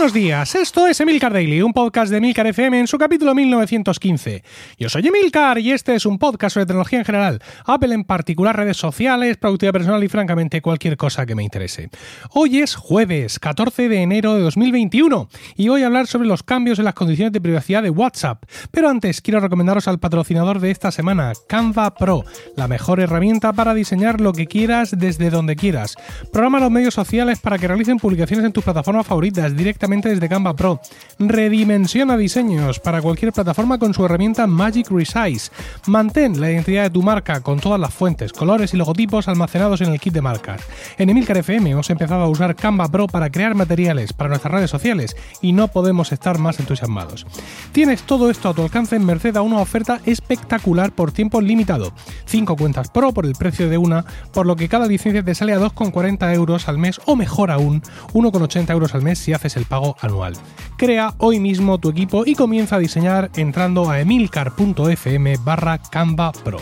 Buenos días, esto es Emilcar Daily, un podcast de Emilcar FM en su capítulo 1915. Yo soy Emilcar y este es un podcast sobre tecnología en general, Apple en particular, redes sociales, productividad personal y francamente cualquier cosa que me interese. Hoy es jueves 14 de enero de 2021 y voy a hablar sobre los cambios en las condiciones de privacidad de WhatsApp. Pero antes quiero recomendaros al patrocinador de esta semana, Canva Pro, la mejor herramienta para diseñar lo que quieras desde donde quieras. Programa los medios sociales para que realicen publicaciones en tus plataformas favoritas directamente desde Canva Pro. Redimensiona diseños para cualquier plataforma con su herramienta Magic Resize. Mantén la identidad de tu marca con todas las fuentes, colores y logotipos almacenados en el kit de marcas. En Emilcar FM hemos empezado a usar Canva Pro para crear materiales para nuestras redes sociales y no podemos estar más entusiasmados. Tienes todo esto a tu alcance en merced a una oferta espectacular por tiempo limitado. 5 cuentas Pro por el precio de una, por lo que cada licencia te sale a 2,40 euros al mes o mejor aún, 1,80 euros al mes si haces el pago anual. Crea hoy mismo tu equipo y comienza a diseñar entrando a emilcar.fm barra Canva Pro.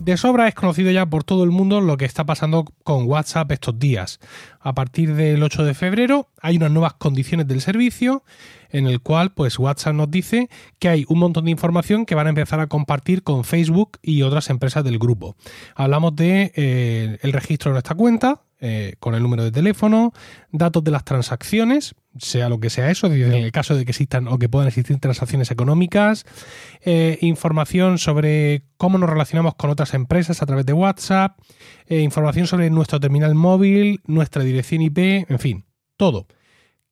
De sobra es conocido ya por todo el mundo lo que está pasando con WhatsApp estos días. A partir del 8 de febrero hay unas nuevas condiciones del servicio en el cual pues WhatsApp nos dice que hay un montón de información que van a empezar a compartir con Facebook y otras empresas del grupo. Hablamos de eh, el registro de nuestra cuenta, eh, con el número de teléfono, datos de las transacciones, sea lo que sea eso, en el caso de que existan o que puedan existir transacciones económicas, eh, información sobre cómo nos relacionamos con otras empresas a través de WhatsApp, eh, información sobre nuestro terminal móvil, nuestra dirección IP, en fin, todo.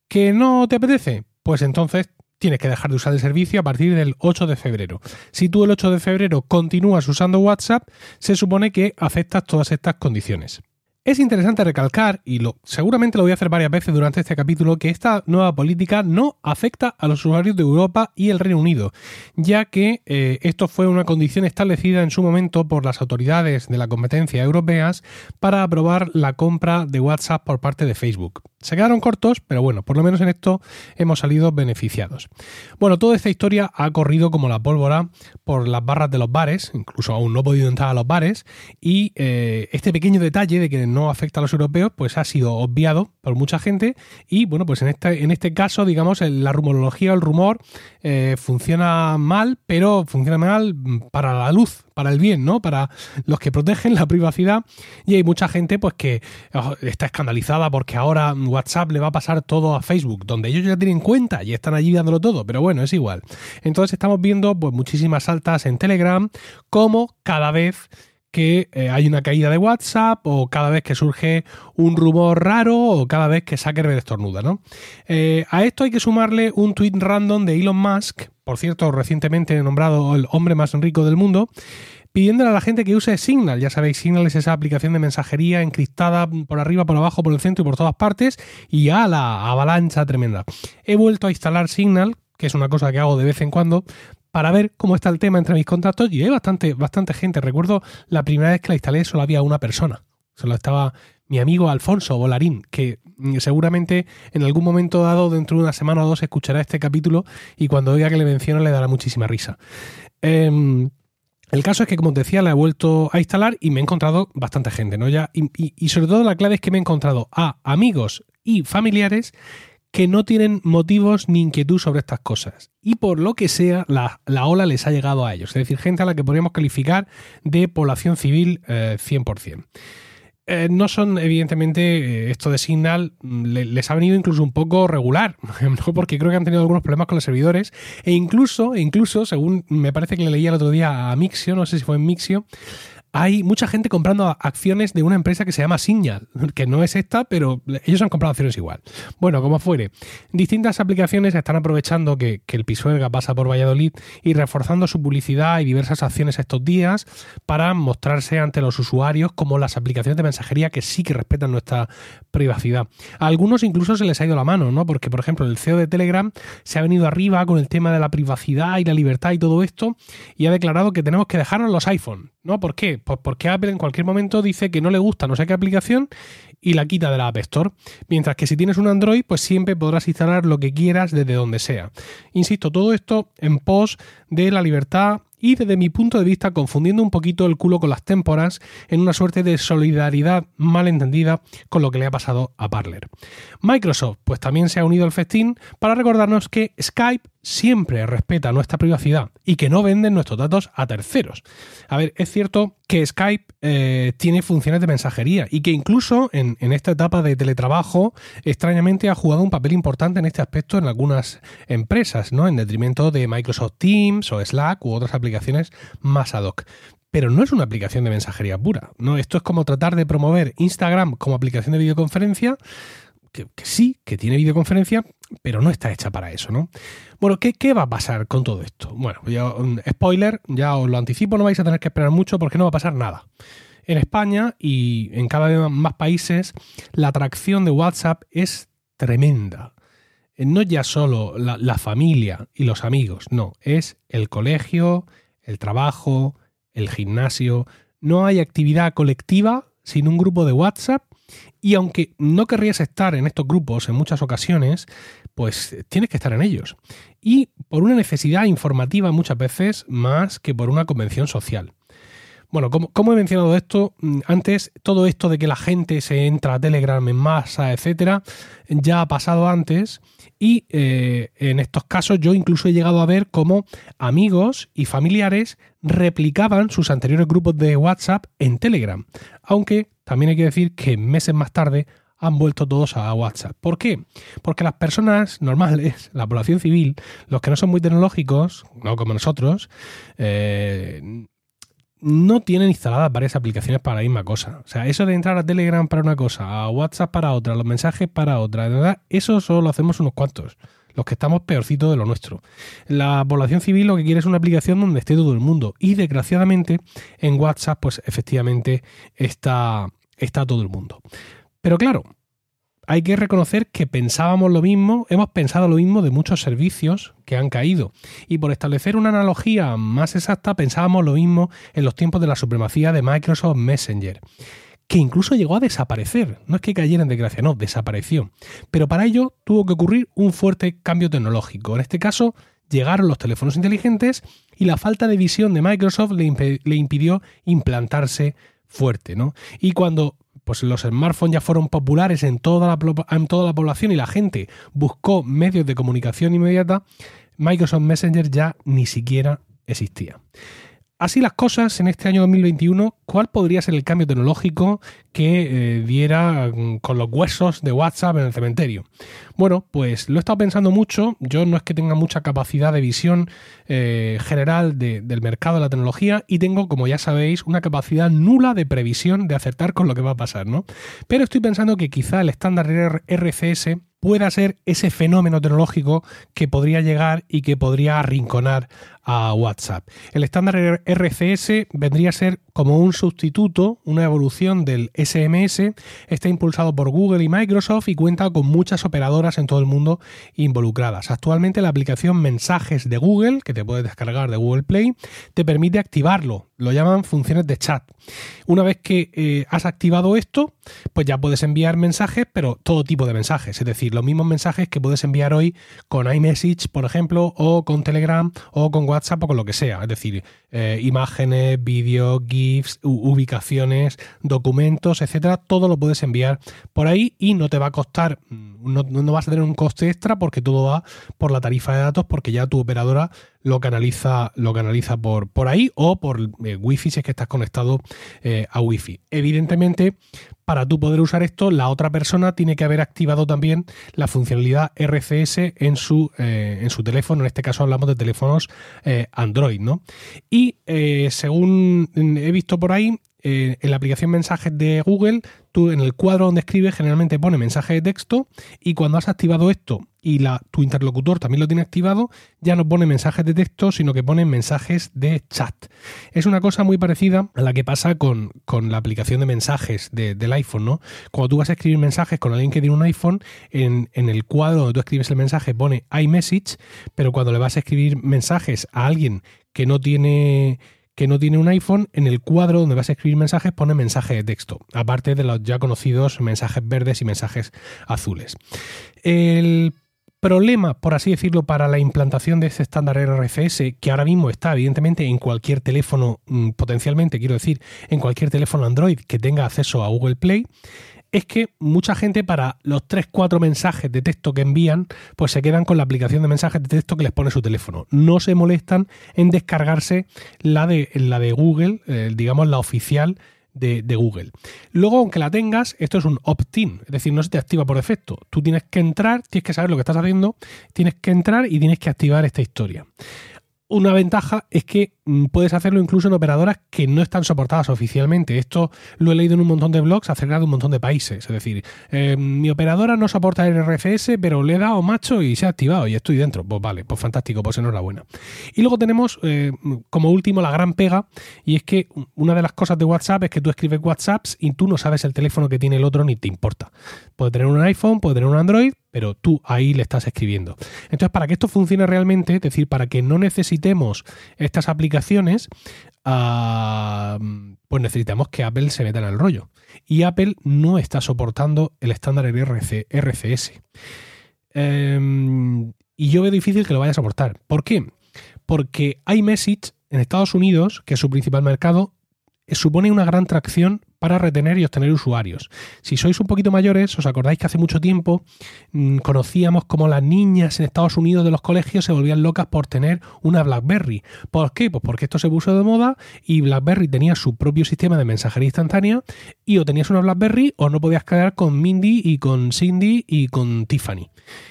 ¿Que no te apetece? Pues entonces tienes que dejar de usar el servicio a partir del 8 de febrero. Si tú el 8 de febrero continúas usando WhatsApp, se supone que aceptas todas estas condiciones. Es interesante recalcar, y lo, seguramente lo voy a hacer varias veces durante este capítulo, que esta nueva política no afecta a los usuarios de Europa y el Reino Unido, ya que eh, esto fue una condición establecida en su momento por las autoridades de la competencia europeas para aprobar la compra de WhatsApp por parte de Facebook. Se quedaron cortos, pero bueno, por lo menos en esto hemos salido beneficiados. Bueno, toda esta historia ha corrido como la pólvora por las barras de los bares, incluso aún no he podido entrar a los bares, y eh, este pequeño detalle de que no afecta a los europeos, pues ha sido obviado por mucha gente, y bueno, pues en este, en este caso, digamos, la rumorología el rumor eh, funciona mal, pero funciona mal para la luz, para el bien, ¿no? Para los que protegen la privacidad. Y hay mucha gente pues que oh, está escandalizada porque ahora WhatsApp le va a pasar todo a Facebook, donde ellos ya tienen cuenta y están allí dándolo todo, pero bueno, es igual. Entonces estamos viendo pues muchísimas altas en Telegram, como cada vez que eh, hay una caída de WhatsApp o cada vez que surge un rumor raro o cada vez que Zuckerberg estornuda, ¿no? Eh, a esto hay que sumarle un tweet random de Elon Musk, por cierto, recientemente nombrado el hombre más rico del mundo, pidiéndole a la gente que use Signal. Ya sabéis, Signal es esa aplicación de mensajería encriptada por arriba, por abajo, por el centro y por todas partes y a la avalancha tremenda. He vuelto a instalar Signal, que es una cosa que hago de vez en cuando, para ver cómo está el tema entre mis contactos y hay bastante, bastante gente. Recuerdo la primera vez que la instalé solo había una persona. Solo estaba mi amigo Alfonso Bolarín, que mm, seguramente en algún momento dado, dentro de una semana o dos, escuchará este capítulo y cuando oiga que le menciono le dará muchísima risa. Em, el caso es que, como te decía, la he vuelto a instalar y me he encontrado bastante gente, ¿no? Ya, y, y sobre todo la clave es que me he encontrado a amigos y familiares que no tienen motivos ni inquietud sobre estas cosas. Y por lo que sea, la, ola les ha llegado a ellos. Es decir, gente a la que podríamos calificar de población civil 100%. Eh, eh, no son, evidentemente, eh, esto de Signal mm, les ha venido incluso un poco regular, porque creo que han tenido algunos problemas con los servidores, e incluso, incluso, según me parece que le leí el otro día a Mixio, no sé si fue en Mixio, hay mucha gente comprando acciones de una empresa que se llama Signal, que no es esta, pero ellos han comprado acciones igual. Bueno, como fuere, distintas aplicaciones están aprovechando que, el Pisuerga pasa por Valladolid y reforzando su publicidad y diversas acciones estos días para mostrarse ante los usuarios como las aplicaciones de mensajería que sí que respetan nuestra privacidad. A algunos incluso se les ha ido la mano, ¿no? Porque, por ejemplo, el CEO de Telegram se ha venido arriba con el tema de la privacidad y la libertad y todo esto y ha declarado que tenemos que dejarnos los iPhone, ¿no? ¿Por qué? Pues porque Apple en cualquier momento dice que no le gusta no sé qué aplicación y la quita de la App Store. Mientras que si tienes un Android, pues siempre podrás instalar lo que quieras desde donde sea. Insisto, todo esto en pos de la libertad y desde mi punto de vista confundiendo un poquito el culo con las témporas en una suerte de solidaridad mal entendida con lo que le ha pasado a Parler. Microsoft pues también se ha unido al festín para recordarnos que Skype siempre respeta nuestra privacidad y que no venden nuestros datos a terceros. A ver, es cierto que Skype eh, tiene funciones de mensajería y que incluso en, en, esta etapa de teletrabajo extrañamente ha jugado un papel importante en este aspecto en algunas empresas, ¿no? En detrimento de Microsoft Teams o Slack u otras aplicaciones más ad hoc pero no es una aplicación de mensajería pura. ¿no? Esto es como tratar de promover Instagram como aplicación de videoconferencia, que, sí, que tiene videoconferencia, pero no está hecha para eso, ¿no? Bueno, ¿qué, ¿qué, va a pasar con todo esto? Bueno, ya, spoiler, ya os lo anticipo, no vais a tener que esperar mucho porque no va a pasar nada. En España y en cada vez más países, la atracción de WhatsApp es tremenda. No ya solo la familia y los amigos, no, es el colegio, el trabajo, el gimnasio. No hay actividad colectiva sin un grupo de WhatsApp y aunque no querrías estar en estos grupos en muchas ocasiones, pues tienes que estar en ellos. Y por una necesidad informativa muchas veces más que por una convención social. Bueno, como, he mencionado esto mm, antes, todo esto de que la gente se entra a Telegram en masa, etcétera, ya ha pasado antes. Y eh, en estos casos yo incluso he llegado a ver cómo amigos y familiares replicaban sus anteriores grupos de WhatsApp en Telegram. Aunque también hay que decir que meses más tarde han vuelto todos a WhatsApp. ¿Por qué? Porque las personas normales, la población civil, los que no son muy tecnológicos, no como nosotros, eh, no tienen instaladas varias aplicaciones para la misma cosa. O sea, eso de entrar a Telegram para una cosa, a WhatsApp para otra, los mensajes para otra, de verdad, eso solo lo hacemos unos cuantos los que estamos peorcitos de lo nuestro. La población civil lo que quiere es una aplicación donde esté todo el mundo y desgraciadamente en WhatsApp pues efectivamente está, está todo el mundo. Pero claro, hay que reconocer que pensábamos lo mismo, hemos pensado lo mismo de muchos servicios que han caído. Y por establecer una analogía más exacta, pensábamos lo mismo en los tiempos de la supremacía de Microsoft Messenger que incluso llegó a desaparecer. No es que cayera en desgracia, no, desapareció. Pero para ello tuvo que ocurrir un fuerte cambio tecnológico. En este caso, llegaron los teléfonos inteligentes y la falta de visión de Microsoft le, le impidió implantarse fuerte. ¿no? Y cuando pues los smartphones ya fueron populares en toda, la, en toda la población y la gente buscó medios de comunicación inmediata, Microsoft Messenger ya ni siquiera existía. Así las cosas, en este año 2021, ¿cuál podría ser el cambio tecnológico que eh, diera mm, con los huesos de WhatsApp en el cementerio? Bueno, pues lo he estado pensando mucho. Yo no es que tenga mucha capacidad de visión eh, general del mercado de la tecnología y tengo, como ya sabéis, una capacidad nula de previsión de acertar con lo que va a pasar, ¿no? Pero estoy pensando que quizá el estándar RCS pueda ser ese fenómeno tecnológico que podría llegar y que podría arrinconar a WhatsApp. El estándar RCS vendría a ser como un sustituto, una evolución del SMS, está impulsado por Google y Microsoft y cuenta con muchas operadoras en todo el mundo involucradas. Actualmente la aplicación Mensajes de Google, que te puedes descargar de Google Play, te permite activarlo, lo llaman funciones de chat. Una vez que eh, has activado esto, pues ya puedes enviar mensajes, pero todo tipo de mensajes, es decir, los mismos mensajes que puedes enviar hoy con iMessage, por ejemplo, o con Telegram, o con WhatsApp, o con lo que sea, es decir, eh, imágenes, vídeos, GIFs, ubicaciones, documentos, etcétera, todo lo puedes enviar por ahí y no te va a costar, mm, no, vas a tener un coste extra porque todo va por la tarifa de datos, porque ya tu operadora lo canaliza, lo canaliza por, por ahí o por eh, Wi-Fi si es que estás conectado eh, a Wi-Fi. Evidentemente, para tú poder usar esto, la otra persona tiene que haber activado también la funcionalidad RCS en su, eh, en su teléfono. En este caso hablamos de teléfonos Android, ¿no? Y según he visto por ahí, en la aplicación mensajes de Google, tú en el cuadro donde escribes generalmente pone mensaje de texto y cuando has activado esto y tu interlocutor también lo tiene activado, ya no pone mensajes de texto, sino que pone mensajes de chat. Es una cosa muy parecida a la que pasa con, la aplicación de mensajes del iPhone, ¿no? Cuando tú vas a escribir mensajes con alguien que tiene un iPhone, en, en el cuadro donde tú escribes el mensaje pone iMessage, pero cuando le vas a escribir mensajes a alguien que no tiene que no tiene un iPhone, en el cuadro donde vas a escribir mensajes pone mensaje de texto, aparte de los ya conocidos mensajes verdes y mensajes azules. El problema, por así decirlo, para la implantación de este estándar RFS, que ahora mismo está evidentemente en cualquier teléfono, mm, potencialmente, quiero decir, en cualquier teléfono Android que tenga acceso a Google Play, es que mucha gente para los 3-4 mensajes de texto que envían, pues se quedan con la aplicación de mensajes de texto que les pone su teléfono. No se molestan en descargarse la de, la de Google, eh, digamos la oficial de, de, Google. Luego, aunque la tengas, esto es un opt-in, es decir, no se te activa por defecto. Tú tienes que entrar, tienes que saber lo que estás haciendo, tienes que entrar y tienes que activar esta historia. Una ventaja es que puedes hacerlo incluso en operadoras que no están soportadas oficialmente. Esto lo he leído en un montón de blogs acerca de un montón de países. Es decir, eh, mi operadora no soporta el RFS, pero le he dado macho y se ha activado y estoy dentro. Pues vale, pues fantástico, pues enhorabuena. Y luego tenemos eh, como último la gran pega y es que una de las cosas de WhatsApp es que tú escribes WhatsApps y tú no sabes el teléfono que tiene el otro ni te importa. Puede tener un iPhone, puede tener un Android, pero tú ahí le estás escribiendo. Entonces, para que esto funcione realmente, es decir, para que no necesitemos estas aplicaciones, ah, pues necesitamos que Apple se meta en el rollo. Y Apple no está soportando el estándar RCS. Em, y yo veo difícil que lo vaya a soportar. ¿Por qué? Porque iMessage en Estados Unidos, que es su principal mercado, supone una gran tracción para retener y obtener usuarios. Si sois un poquito mayores, os acordáis que hace mucho tiempo mm, conocíamos como las niñas en Estados Unidos de los colegios se volvían locas por tener una BlackBerry. ¿Por qué? Pues porque esto se puso de moda y BlackBerry tenía su propio sistema de mensajería instantánea y o tenías una BlackBerry o no podías quedar con Mindy y con Cindy y con Tiffany.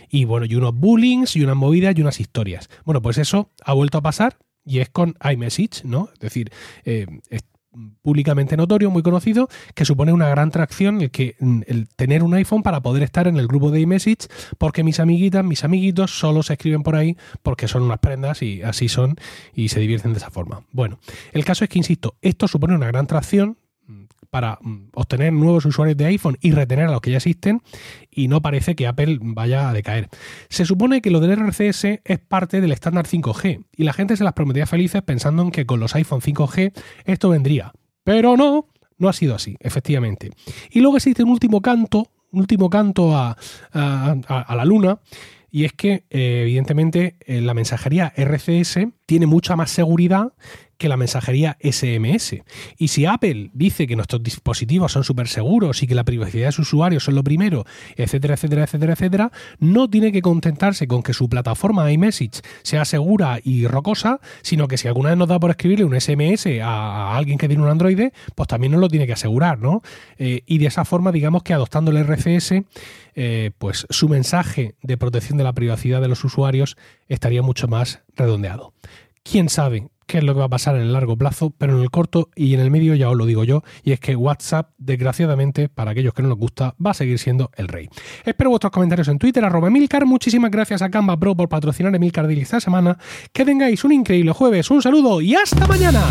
Y bueno, y unos bullings y unas movidas y unas historias. Bueno, pues eso ha vuelto a pasar y es con iMessage, ¿no? Es decir, eh, públicamente notorio, muy conocido, que supone una gran tracción el, que, mm, el tener un iPhone para poder estar en el grupo de iMessage, porque mis amiguitas, mis amiguitos solo se escriben por ahí porque son unas prendas y así son y se divierten de esa forma. Bueno, el caso es que, insisto, esto supone una gran tracción para mm, obtener nuevos usuarios de iPhone y retener a los que ya existen y no parece que Apple vaya a decaer. Se supone que lo del RCS es parte del estándar 5G y la gente se las prometía felices pensando en que con los iPhone 5G esto vendría. Pero no, no ha sido así, efectivamente. Y luego existe un último canto, un último canto a, la luna, y es que, eh, evidentemente, eh, la mensajería RCS tiene mucha más seguridad que la mensajería SMS. Y si Apple dice que nuestros dispositivos son súper seguros y que la privacidad de sus usuarios son lo primero, etcétera, etcétera, etcétera, etcétera, no tiene que contentarse con que su plataforma iMessage sea segura y rocosa, sino que si alguna vez nos da por escribirle un SMS a, alguien que tiene un Android, pues también nos lo tiene que asegurar, ¿no? Eh, y de esa forma, digamos que adoptando el RCS, eh, pues su mensaje de protección de la privacidad de los usuarios estaría mucho más redondeado. ¿Quién sabe qué es lo que va a pasar en el largo plazo, pero en el corto y en el medio ya os lo digo yo, y es que WhatsApp, desgraciadamente, para aquellos que no nos gusta, va a seguir siendo el rey. Espero vuestros comentarios en Twitter, arroba Emilcar, muchísimas gracias a Canva Pro por patrocinar Emilcar Daily esta semana, que tengáis un increíble jueves, un saludo y hasta mañana.